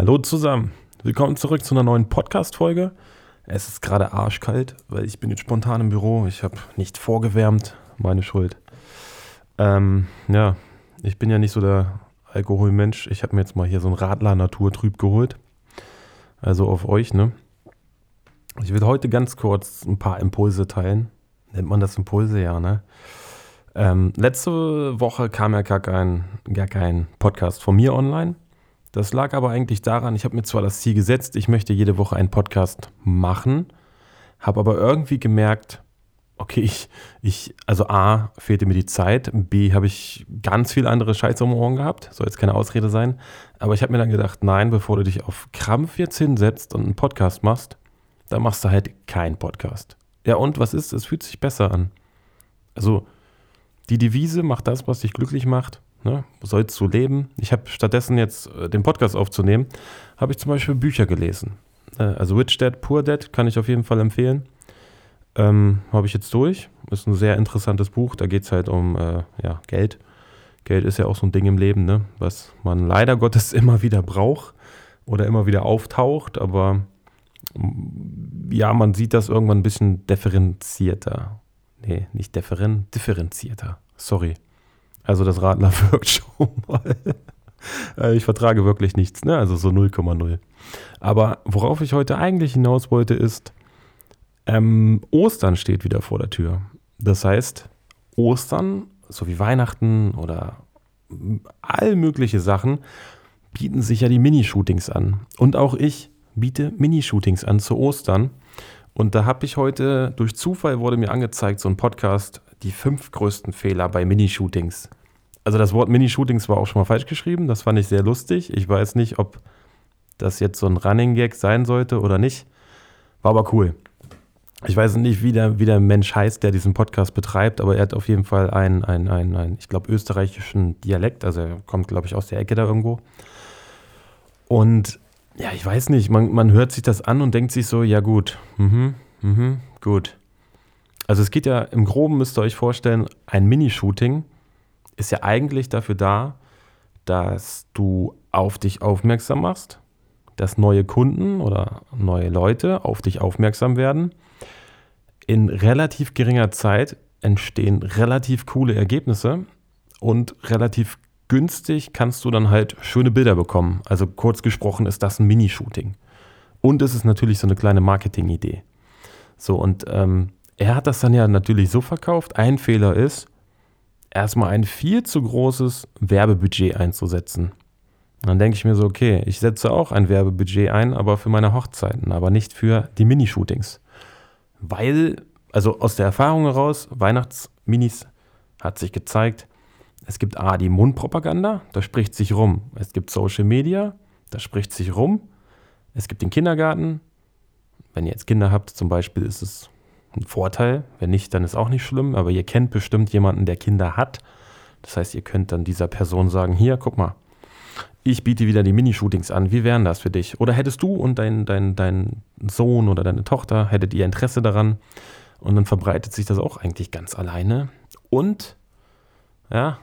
Hallo zusammen, willkommen zurück zu einer neuen Podcast-Folge. Es ist gerade arschkalt, weil ich bin jetzt spontan im Büro. Ich habe nicht vorgewärmt, meine Schuld. Ähm, ja, ich bin ja nicht so der Alkoholmensch. Ich habe mir jetzt mal hier so ein Radler Naturtrüb geholt. Also auf euch, ne? Ich will heute ganz kurz ein paar Impulse teilen. Nennt man das Impulse, ja, ne? Ähm, letzte Woche kam ja gar kein, gar kein Podcast von mir online. Das lag aber eigentlich daran, ich habe mir zwar das Ziel gesetzt, ich möchte jede Woche einen Podcast machen, habe aber irgendwie gemerkt, okay, ich, ich, also A, fehlte mir die Zeit, B, habe ich ganz viel andere Scheiße um Ohren gehabt, soll jetzt keine Ausrede sein, aber ich habe mir dann gedacht, nein, bevor du dich auf Krampf jetzt hinsetzt und einen Podcast machst, dann machst du halt keinen Podcast. Ja und, was ist? Es fühlt sich besser an. Also, die Devise, macht das, was dich glücklich macht, Ne? Sollst du leben? Ich habe stattdessen jetzt äh, den Podcast aufzunehmen, habe ich zum Beispiel Bücher gelesen. Äh, also Rich Dad, Poor Dad kann ich auf jeden Fall empfehlen. Ähm, habe ich jetzt durch. Ist ein sehr interessantes Buch. Da geht es halt um äh, ja, Geld. Geld ist ja auch so ein Ding im Leben, ne? was man leider Gottes immer wieder braucht oder immer wieder auftaucht. Aber mm, ja, man sieht das irgendwann ein bisschen differenzierter. Nee, nicht differen, differenzierter. Sorry. Also das Radler wirkt schon mal. Äh, ich vertrage wirklich nichts, ne? Also so 0,0. Aber worauf ich heute eigentlich hinaus wollte, ist, ähm, Ostern steht wieder vor der Tür. Das heißt, Ostern, so wie Weihnachten oder all mögliche Sachen, bieten sich ja die Minishootings an. Und auch ich biete Minishootings an zu Ostern. Und da habe ich heute, durch Zufall wurde mir angezeigt, so ein Podcast, die fünf größten Fehler bei Minishootings. Also das Wort Minishootings war auch schon mal falsch geschrieben. Das fand ich sehr lustig. Ich weiß nicht, ob das jetzt so ein Running Gag sein sollte oder nicht. War aber cool. Ich weiß nicht, wie der, wie der Mensch heißt, der diesen Podcast betreibt, aber er hat auf jeden Fall einen, einen, einen, einen ich glaube, österreichischen Dialekt. Also er kommt, glaube ich, aus der Ecke da irgendwo. Und ja, ich weiß nicht, man, man hört sich das an und denkt sich so, ja gut, mhm, mhm, gut. Also es geht ja im Groben, müsst ihr euch vorstellen, ein Minishooting ist ja eigentlich dafür da, dass du auf dich aufmerksam machst, dass neue Kunden oder neue Leute auf dich aufmerksam werden. In relativ geringer Zeit entstehen relativ coole Ergebnisse und relativ günstig kannst du dann halt schöne Bilder bekommen. Also kurz gesprochen ist das ein Minishooting. Und es ist natürlich so eine kleine Marketing-Idee. So, und ähm, er hat das dann ja natürlich so verkauft. Ein Fehler ist, erstmal ein viel zu großes Werbebudget einzusetzen. dann denke ich mir so, okay, ich setze auch ein Werbebudget ein, aber für meine Hochzeiten, aber nicht für die Minishootings. Weil, also aus der Erfahrung heraus, Weihnachtsminis hat sich gezeigt, es gibt A, die Mundpropaganda, da spricht sich rum. Es gibt Social Media, da spricht sich rum. Es gibt den Kindergarten. Wenn ihr jetzt Kinder habt, zum Beispiel, ist es ein Vorteil. Wenn nicht, dann ist auch nicht schlimm. Aber ihr kennt bestimmt jemanden, der Kinder hat. Das heißt, ihr könnt dann dieser Person sagen: Hier, guck mal, ich biete wieder die Minishootings an. Wie wären das für dich? Oder hättest du und dein, dein, dein Sohn oder deine Tochter, hättet ihr Interesse daran? Und dann verbreitet sich das auch eigentlich ganz alleine. Und, ja,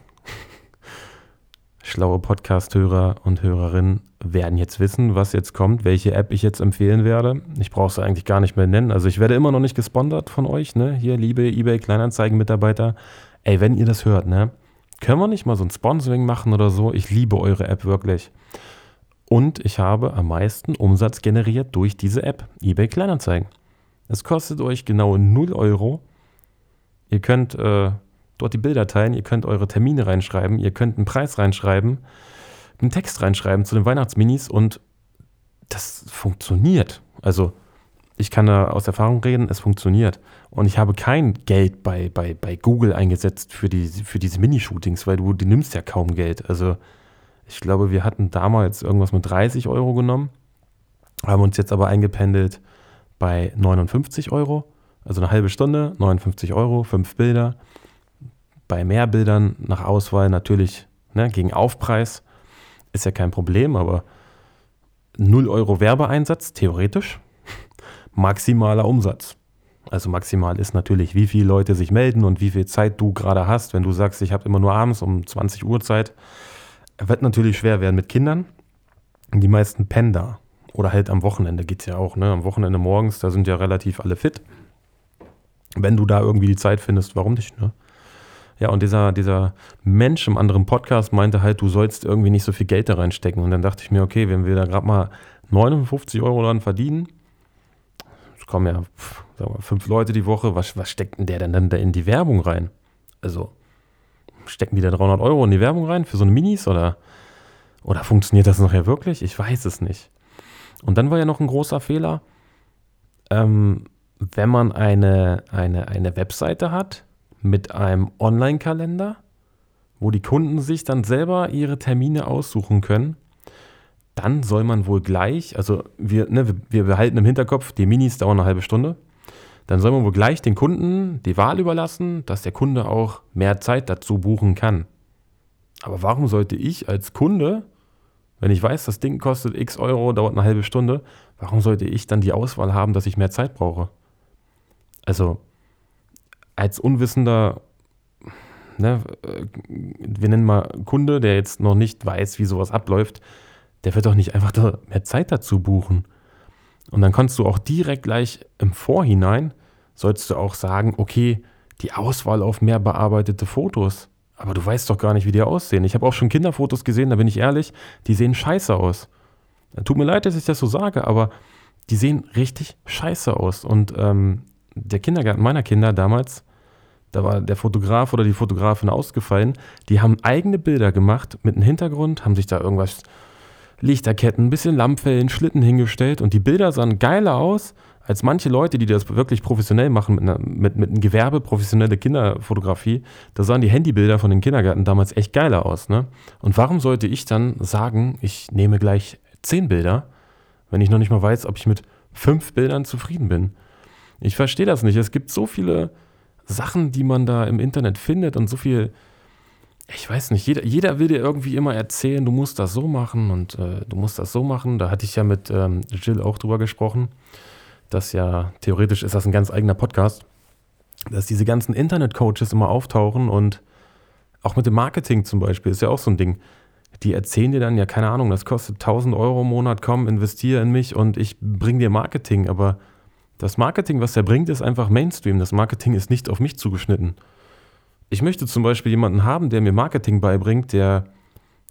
schlaue Podcast-Hörer und Hörerinnen werden jetzt wissen, was jetzt kommt, welche App ich jetzt empfehlen werde. Ich brauche es eigentlich gar nicht mehr nennen. Also ich werde immer noch nicht gesponsert von euch, ne? Hier, liebe eBay Kleinanzeigen-Mitarbeiter. Ey, wenn ihr das hört, ne? Können wir nicht mal so ein Sponsoring machen oder so? Ich liebe eure App wirklich. Und ich habe am meisten Umsatz generiert durch diese App, eBay Kleinanzeigen. Es kostet euch genau 0 Euro. Ihr könnt äh, dort die Bilder teilen, ihr könnt eure Termine reinschreiben, ihr könnt einen Preis reinschreiben, einen Text reinschreiben zu den Weihnachtsminis und das funktioniert. Also ich kann da aus Erfahrung reden, es funktioniert. Und ich habe kein Geld bei, bei, bei Google eingesetzt für, die, für diese Minishootings, weil du, du nimmst ja kaum Geld. Also ich glaube, wir hatten damals irgendwas mit 30 Euro genommen, haben uns jetzt aber eingependelt bei 59 Euro. Also eine halbe Stunde, 59 Euro, fünf Bilder bei mehr Bildern nach Auswahl natürlich ne, gegen Aufpreis ist ja kein Problem, aber 0 Euro Werbeeinsatz, theoretisch, maximaler Umsatz. Also maximal ist natürlich, wie viele Leute sich melden und wie viel Zeit du gerade hast. Wenn du sagst, ich habe immer nur abends um 20 Uhr Zeit, wird natürlich schwer werden mit Kindern. Die meisten pennen da. Oder halt am Wochenende geht es ja auch. Ne? Am Wochenende morgens, da sind ja relativ alle fit. Wenn du da irgendwie die Zeit findest, warum nicht? Ne? Ja, und dieser, dieser Mensch im anderen Podcast meinte halt, du sollst irgendwie nicht so viel Geld da reinstecken. Und dann dachte ich mir, okay, wenn wir da gerade mal 59 Euro dran verdienen, es kommen ja sagen wir, fünf Leute die Woche, was, was steckt denn der denn dann da in die Werbung rein? Also, stecken die da 300 Euro in die Werbung rein für so eine Minis oder, oder funktioniert das nachher wirklich? Ich weiß es nicht. Und dann war ja noch ein großer Fehler, ähm, wenn man eine, eine, eine Webseite hat, mit einem Online-Kalender, wo die Kunden sich dann selber ihre Termine aussuchen können. Dann soll man wohl gleich, also wir, ne, wir behalten im Hinterkopf, die Minis dauern eine halbe Stunde. Dann soll man wohl gleich den Kunden die Wahl überlassen, dass der Kunde auch mehr Zeit dazu buchen kann. Aber warum sollte ich als Kunde, wenn ich weiß, das Ding kostet x Euro, dauert eine halbe Stunde, warum sollte ich dann die Auswahl haben, dass ich mehr Zeit brauche? Also, als unwissender, ne, wir nennen mal Kunde, der jetzt noch nicht weiß, wie sowas abläuft, der wird doch nicht einfach mehr Zeit dazu buchen. Und dann kannst du auch direkt gleich im Vorhinein, sollst du auch sagen, okay, die Auswahl auf mehr bearbeitete Fotos. Aber du weißt doch gar nicht, wie die aussehen. Ich habe auch schon Kinderfotos gesehen, da bin ich ehrlich, die sehen scheiße aus. Tut mir leid, dass ich das so sage, aber die sehen richtig scheiße aus. Und ähm, der Kindergarten meiner Kinder damals, da war der Fotograf oder die Fotografin ausgefallen, die haben eigene Bilder gemacht mit einem Hintergrund, haben sich da irgendwas, Lichterketten, ein bisschen Lampfellen, Schlitten hingestellt und die Bilder sahen geiler aus als manche Leute, die das wirklich professionell machen, mit, einer, mit, mit einem Gewerbe, professionelle Kinderfotografie, da sahen die Handybilder von den Kindergärten damals echt geiler aus. Ne? Und warum sollte ich dann sagen, ich nehme gleich zehn Bilder, wenn ich noch nicht mal weiß, ob ich mit fünf Bildern zufrieden bin? Ich verstehe das nicht. Es gibt so viele Sachen, die man da im Internet findet und so viel, ich weiß nicht, jeder, jeder will dir irgendwie immer erzählen, du musst das so machen und äh, du musst das so machen. Da hatte ich ja mit ähm, Jill auch drüber gesprochen, dass ja theoretisch ist das ein ganz eigener Podcast, dass diese ganzen Internet-Coaches immer auftauchen und auch mit dem Marketing zum Beispiel ist ja auch so ein Ding. Die erzählen dir dann, ja, keine Ahnung, das kostet 1000 Euro im Monat, komm, investiere in mich und ich bring dir Marketing, aber das Marketing, was er bringt, ist einfach Mainstream. Das Marketing ist nicht auf mich zugeschnitten. Ich möchte zum Beispiel jemanden haben, der mir Marketing beibringt, der,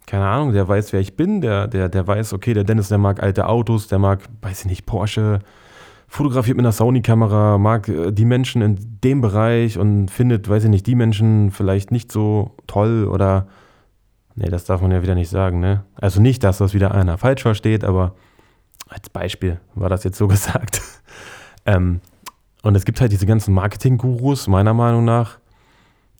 keine Ahnung, der weiß, wer ich bin, der, der, der weiß, okay, der Dennis, der mag alte Autos, der mag, weiß ich nicht, Porsche, fotografiert mit einer Sony-Kamera, mag äh, die Menschen in dem Bereich und findet, weiß ich nicht, die Menschen vielleicht nicht so toll oder, nee, das darf man ja wieder nicht sagen, ne? Also nicht, dass das wieder einer falsch versteht, aber als Beispiel war das jetzt so gesagt. Ähm, und es gibt halt diese ganzen Marketing-Gurus, meiner Meinung nach,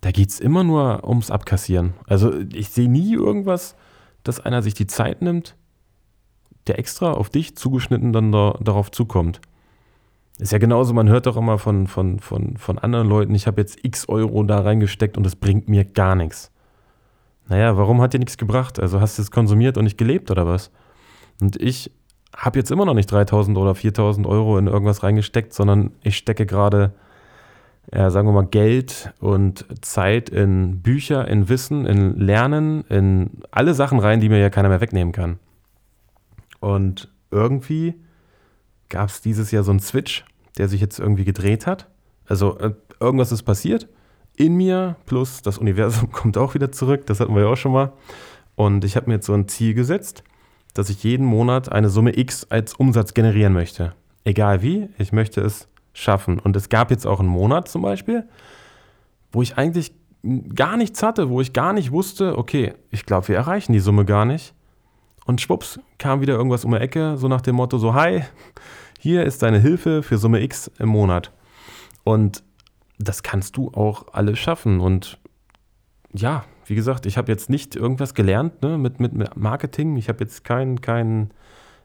da geht es immer nur ums Abkassieren. Also ich sehe nie irgendwas, dass einer sich die Zeit nimmt, der extra auf dich zugeschnitten dann da, darauf zukommt. Ist ja genauso, man hört doch immer von, von, von, von anderen Leuten, ich habe jetzt x Euro da reingesteckt und es bringt mir gar nichts. Naja, warum hat dir nichts gebracht? Also hast du es konsumiert und nicht gelebt oder was? Und ich habe jetzt immer noch nicht 3000 oder 4000 Euro in irgendwas reingesteckt, sondern ich stecke gerade, ja, sagen wir mal, Geld und Zeit in Bücher, in Wissen, in Lernen, in alle Sachen rein, die mir ja keiner mehr wegnehmen kann. Und irgendwie gab es dieses Jahr so einen Switch, der sich jetzt irgendwie gedreht hat. Also äh, irgendwas ist passiert in mir, plus das Universum kommt auch wieder zurück, das hatten wir ja auch schon mal. Und ich habe mir jetzt so ein Ziel gesetzt dass ich jeden Monat eine Summe X als Umsatz generieren möchte. Egal wie, ich möchte es schaffen. Und es gab jetzt auch einen Monat zum Beispiel, wo ich eigentlich gar nichts hatte, wo ich gar nicht wusste, okay, ich glaube, wir erreichen die Summe gar nicht. Und schwupps, kam wieder irgendwas um die Ecke, so nach dem Motto, so, hi, hier ist deine Hilfe für Summe X im Monat. Und das kannst du auch alles schaffen. Und ja, wie gesagt, ich habe jetzt nicht irgendwas gelernt ne, mit, mit Marketing. Ich habe jetzt kein, kein,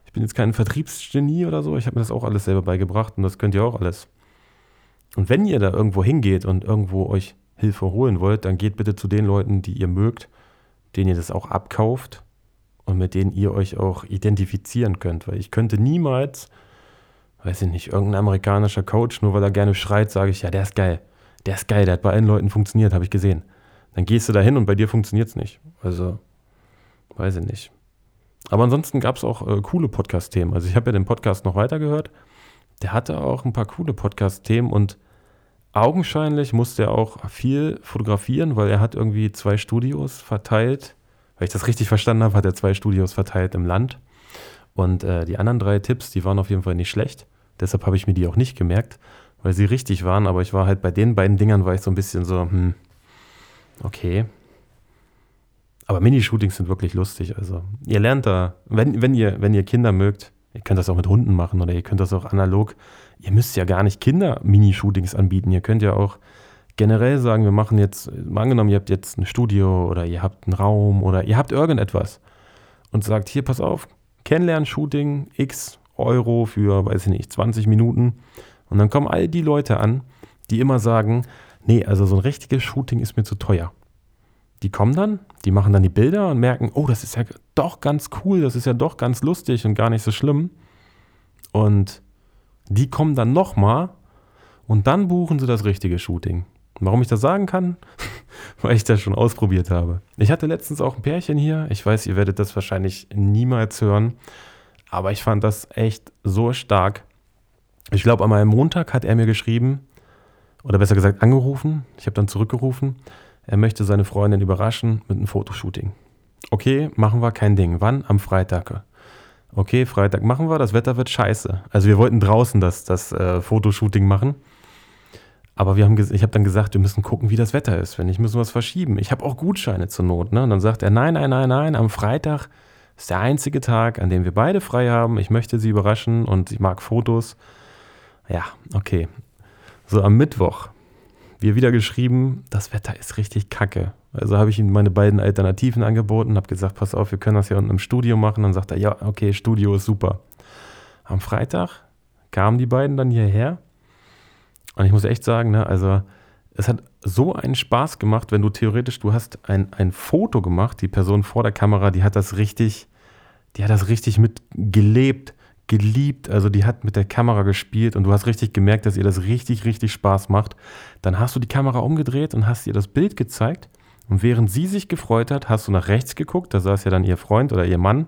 ich bin jetzt kein Vertriebsgenie oder so. Ich habe mir das auch alles selber beigebracht und das könnt ihr auch alles. Und wenn ihr da irgendwo hingeht und irgendwo euch Hilfe holen wollt, dann geht bitte zu den Leuten, die ihr mögt, denen ihr das auch abkauft und mit denen ihr euch auch identifizieren könnt. Weil ich könnte niemals, weiß ich nicht, irgendein amerikanischer Coach, nur weil er gerne schreit, sage ich, ja, der ist geil. Der ist geil, der hat bei allen Leuten funktioniert, habe ich gesehen. Dann gehst du da hin und bei dir funktioniert es nicht. Also, weiß ich nicht. Aber ansonsten gab es auch äh, coole Podcast-Themen. Also ich habe ja den Podcast noch weitergehört. Der hatte auch ein paar coole Podcast-Themen und augenscheinlich musste er auch viel fotografieren, weil er hat irgendwie zwei Studios verteilt. Weil ich das richtig verstanden habe, hat er zwei Studios verteilt im Land. Und äh, die anderen drei Tipps, die waren auf jeden Fall nicht schlecht. Deshalb habe ich mir die auch nicht gemerkt, weil sie richtig waren. Aber ich war halt bei den beiden Dingern, war ich so ein bisschen so, hm, okay. Aber Minishootings sind wirklich lustig. Also ihr lernt da, wenn, wenn, ihr, wenn ihr Kinder mögt, ihr könnt das auch mit Hunden machen oder ihr könnt das auch analog. Ihr müsst ja gar nicht Kinder Minishootings anbieten. Ihr könnt ja auch generell sagen, wir machen jetzt, mal angenommen, ihr habt jetzt ein Studio oder ihr habt einen Raum oder ihr habt irgendetwas und sagt, hier, pass auf, Kennenlern-Shooting, x Euro für, weiß ich nicht, 20 Minuten. Und dann kommen all die Leute an, die immer sagen, nee, also so ein richtiges Shooting ist mir zu teuer. Die kommen dann, die machen dann die Bilder und merken, oh, das ist ja doch ganz cool, das ist ja doch ganz lustig und gar nicht so schlimm. Und die kommen dann nochmal und dann buchen sie das richtige Shooting. Warum ich das sagen kann? Weil ich das schon ausprobiert habe. Ich hatte letztens auch ein Pärchen hier. Ich weiß, ihr werdet das wahrscheinlich niemals hören. Aber ich fand das echt so stark. Ich glaube, an meinem Montag hat er mir geschrieben, oder besser gesagt angerufen. Ich habe dann zurückgerufen. Er möchte seine Freundin überraschen mit einem Fotoshooting. Okay, machen wir kein Ding. Wann? Am Freitag. Okay, Freitag machen wir. Das Wetter wird scheiße. Also wir wollten draußen das, das äh, Fotoshooting machen. Aber wir haben, ich habe dann gesagt, wir müssen gucken, wie das Wetter ist. Wenn nicht, müssen wir es verschieben. Ich habe auch Gutscheine zur Not. Ne? Und dann sagt er, nein, nein, nein, nein, am Freitag ist der einzige Tag, an dem wir beide frei haben. Ich möchte sie überraschen und ich mag Fotos. Ja, okay. So am Mittwoch, wir wieder geschrieben, das Wetter ist richtig kacke. Also habe ich ihm meine beiden Alternativen angeboten, habe gesagt, pass auf, wir können das ja unten im Studio machen. Dann sagt er, ja, okay, Studio ist super. Am Freitag kamen die beiden dann hierher und ich muss echt sagen, ne, also es hat so einen Spaß gemacht, wenn du theoretisch, du hast ein, ein Foto gemacht, die Person vor der Kamera, die hat das richtig, die hat das richtig mitgelebt, geliebt, also die hat mit der Kamera gespielt und du hast richtig gemerkt, dass ihr das richtig, richtig Spaß macht. Dann hast du die Kamera umgedreht und hast ihr das Bild gezeigt und während sie sich gefreut hat, hast du nach rechts geguckt, da saß ja dann ihr Freund oder ihr Mann,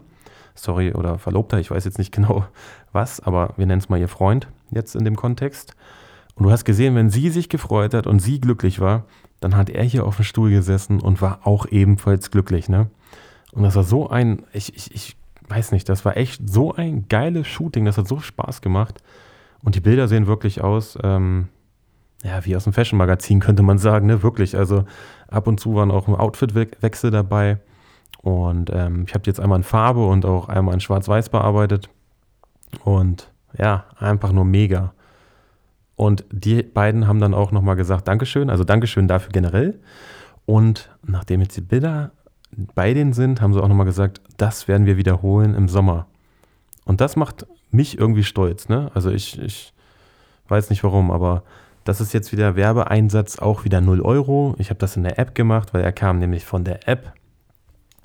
sorry, oder Verlobter, ich weiß jetzt nicht genau was, aber wir nennen es mal ihr Freund jetzt in dem Kontext. Und du hast gesehen, wenn sie sich gefreut hat und sie glücklich war, dann hat er hier auf dem Stuhl gesessen und war auch ebenfalls glücklich, ne? Und das war so ein, ich, ich, ich weiß nicht, das war echt so ein geiles Shooting, das hat so Spaß gemacht. Und die Bilder sehen wirklich aus, ähm, ja, wie aus einem Fashion-Magazin, könnte man sagen, ne? Wirklich. Also ab und zu waren auch ein Outfit-Wechsel dabei. Und ähm, ich habe jetzt einmal in Farbe und auch einmal in Schwarz-Weiß bearbeitet. Und ja, einfach nur mega. Und die beiden haben dann auch nochmal gesagt, Dankeschön, also Dankeschön dafür generell. Und nachdem jetzt die Bilder bei denen sind, haben sie auch nochmal gesagt, das werden wir wiederholen im Sommer. Und das macht mich irgendwie stolz. Ne? Also ich, ich weiß nicht warum, aber das ist jetzt wieder Werbeeinsatz, auch wieder 0 Euro. Ich habe das in der App gemacht, weil er kam nämlich von der App.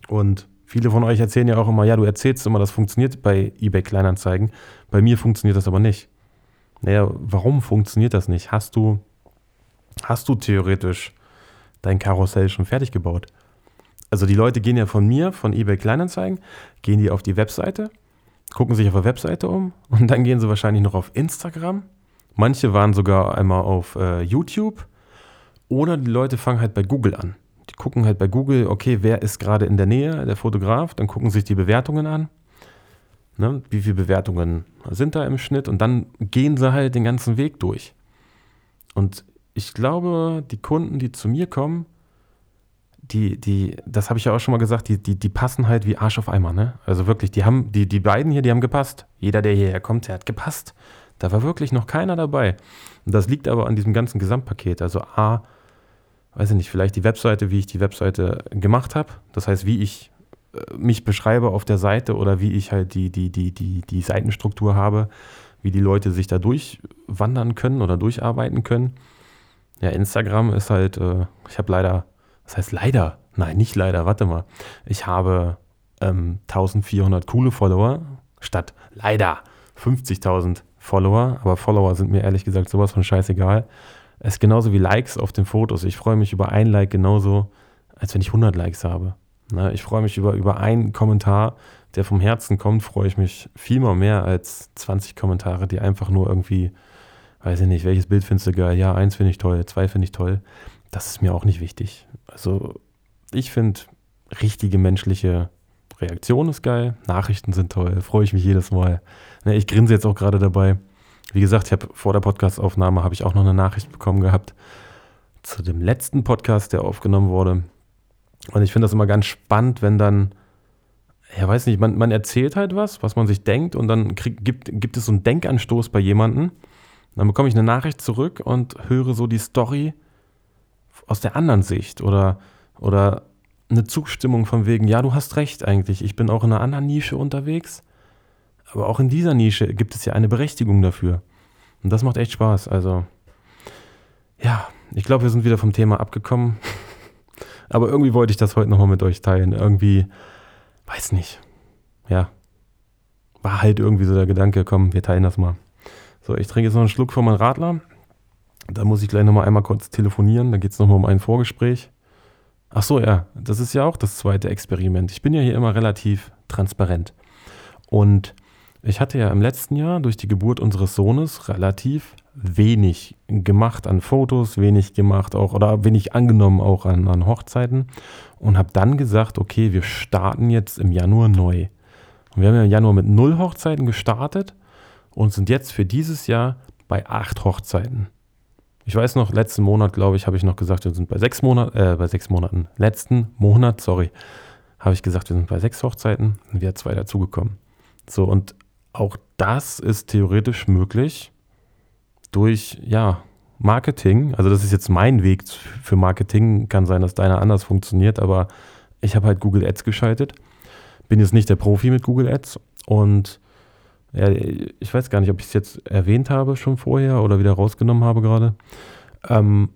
Und viele von euch erzählen ja auch immer, ja, du erzählst immer, das funktioniert bei eBay Kleinanzeigen. Bei mir funktioniert das aber nicht. Naja, warum funktioniert das nicht? Hast du, hast du theoretisch dein Karussell schon fertig gebaut? Also die Leute gehen ja von mir, von eBay Kleinanzeigen, gehen die auf die Webseite, gucken sich auf der Webseite um und dann gehen sie wahrscheinlich noch auf Instagram. Manche waren sogar einmal auf äh, YouTube oder die Leute fangen halt bei Google an. Die gucken halt bei Google, okay, wer ist gerade in der Nähe, der Fotograf, dann gucken sich die Bewertungen an Ne? Wie viele Bewertungen sind da im Schnitt? Und dann gehen sie halt den ganzen Weg durch. Und ich glaube, die Kunden, die zu mir kommen, die, die, das habe ich ja auch schon mal gesagt, die, die, die passen halt wie Arsch auf Eimer, ne? Also wirklich, die haben, die, die beiden hier, die haben gepasst. Jeder, der hierher kommt, der hat gepasst. Da war wirklich noch keiner dabei. Und das liegt aber an diesem ganzen Gesamtpaket. Also A, weiß ich nicht, vielleicht die Webseite, wie ich die Webseite gemacht habe. Das heißt, wie ich mich beschreibe auf der Seite oder wie ich halt die, die, die, die, die Seitenstruktur habe, wie die Leute sich da durchwandern können oder durcharbeiten können. Ja, Instagram ist halt, äh, ich habe leider, was heißt leider? Nein, nicht leider, warte mal. Ich habe ähm, 1400 coole Follower statt leider 50.000 Follower, aber Follower sind mir ehrlich gesagt sowas von scheißegal. Es ist genauso wie Likes auf den Fotos. Ich freue mich über ein Like genauso, als wenn ich 100 Likes habe. Ne, ich freue mich über, über einen Kommentar, der vom Herzen kommt, freue ich mich viel mehr als 20 Kommentare, die einfach nur irgendwie, weiß ich nicht, welches Bild findest du geil? Ja, eins finde ich toll, zwei finde ich toll. Das ist mir auch nicht wichtig. Also ich finde richtige menschliche Reaktion ist geil, Nachrichten sind toll, freue ich mich jedes Mal. Ne, ich grinse jetzt auch gerade dabei. Wie gesagt, ich habe vor der Podcastaufnahme habe ich auch noch eine Nachricht bekommen gehabt zu dem letzten Podcast, der aufgenommen wurde. Und ich finde das immer ganz spannend, wenn dann, ja weiß nicht, man, man erzählt halt was, was man sich denkt und dann krieg, gibt, gibt es so einen Denkanstoß bei jemandem. Dann bekomme ich eine Nachricht zurück und höre so die Story aus der anderen Sicht oder, oder eine Zustimmung von wegen, ja, du hast recht eigentlich, ich bin auch in einer anderen Nische unterwegs, aber auch in dieser Nische gibt es ja eine Berechtigung dafür. Und das macht echt Spaß. Also, ja, ich glaube, wir sind wieder vom Thema abgekommen. Aber irgendwie wollte ich das heute nochmal mit euch teilen. Irgendwie, weiß nicht. Ja. War halt irgendwie so der Gedanke, komm, wir teilen das mal. So, ich trinke jetzt noch einen Schluck von meinem Radler. Da muss ich gleich nochmal einmal kurz telefonieren. Da geht es nochmal um ein Vorgespräch. Ach so, ja, das ist ja auch das zweite Experiment. Ich bin ja hier immer relativ transparent. Und ich hatte ja im letzten Jahr durch die Geburt unseres Sohnes relativ wenig gemacht an Fotos, wenig gemacht auch oder wenig angenommen auch an, an Hochzeiten und habe dann gesagt, okay, wir starten jetzt im Januar neu. Und wir haben ja im Januar mit null Hochzeiten gestartet und sind jetzt für dieses Jahr bei acht Hochzeiten. Ich weiß noch, letzten Monat, glaube ich, habe ich noch gesagt, wir sind bei sechs Monaten, äh, bei sechs Monaten. Letzten Monat, sorry, habe ich gesagt, wir sind bei sechs Hochzeiten und wir sind zwei dazugekommen. So, und auch das ist theoretisch möglich durch, ja, Marketing. Also das ist jetzt mein Weg für Marketing. Kann sein, dass deiner anders funktioniert, aber ich habe halt Google Ads geschaltet. Bin jetzt nicht der Profi mit Google Ads und ja, ich weiß gar nicht, ob ich es jetzt erwähnt habe schon vorher oder wieder rausgenommen habe gerade. Ähm,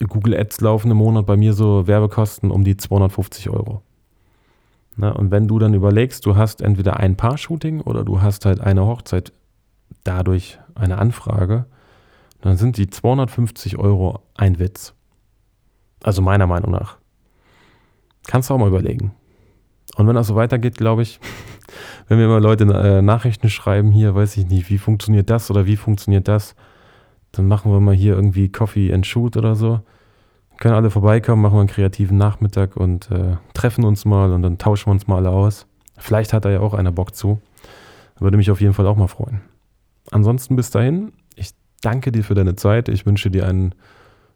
Google Ads laufen im Monat bei mir so Werbekosten um die 250 Euro. Na, und wenn du dann überlegst, du hast entweder ein Paar-Shooting oder du hast halt eine Hochzeit, dadurch eine Anfrage, dann sind die 250 Euro ein Witz. Also meiner Meinung nach. Kannst du auch mal überlegen. Und wenn das so weitergeht, glaube ich, wenn mir immer Leute äh, Nachrichten schreiben, hier weiß ich nicht, wie funktioniert das oder wie funktioniert das, dann machen wir mal hier irgendwie Coffee and Shoot oder so. Können alle vorbeikommen, machen wir einen kreativen Nachmittag und äh, treffen uns mal und dann tauschen wir uns mal alle aus. Vielleicht hat da ja auch einer Bock zu. Würde mich auf jeden Fall auch mal freuen. Ansonsten bis dahin, ich danke dir für deine Zeit. Ich wünsche dir einen,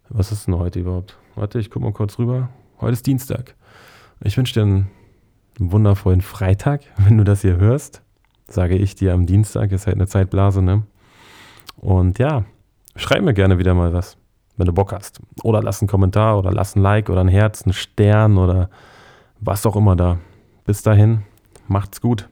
was ist denn heute überhaupt? Warte, ich gucke mal kurz rüber. Heute ist Dienstag. Ich wünsche dir einen wundervollen Freitag, wenn du das hier hörst. Sage ich dir am Dienstag, ist halt eine Zeitblase, ne? Und ja, schreib mir gerne wieder mal was, wenn du Bock hast. Oder lass einen Kommentar oder lass ein Like oder ein Herz, einen Stern oder was auch immer da. Bis dahin, macht's gut.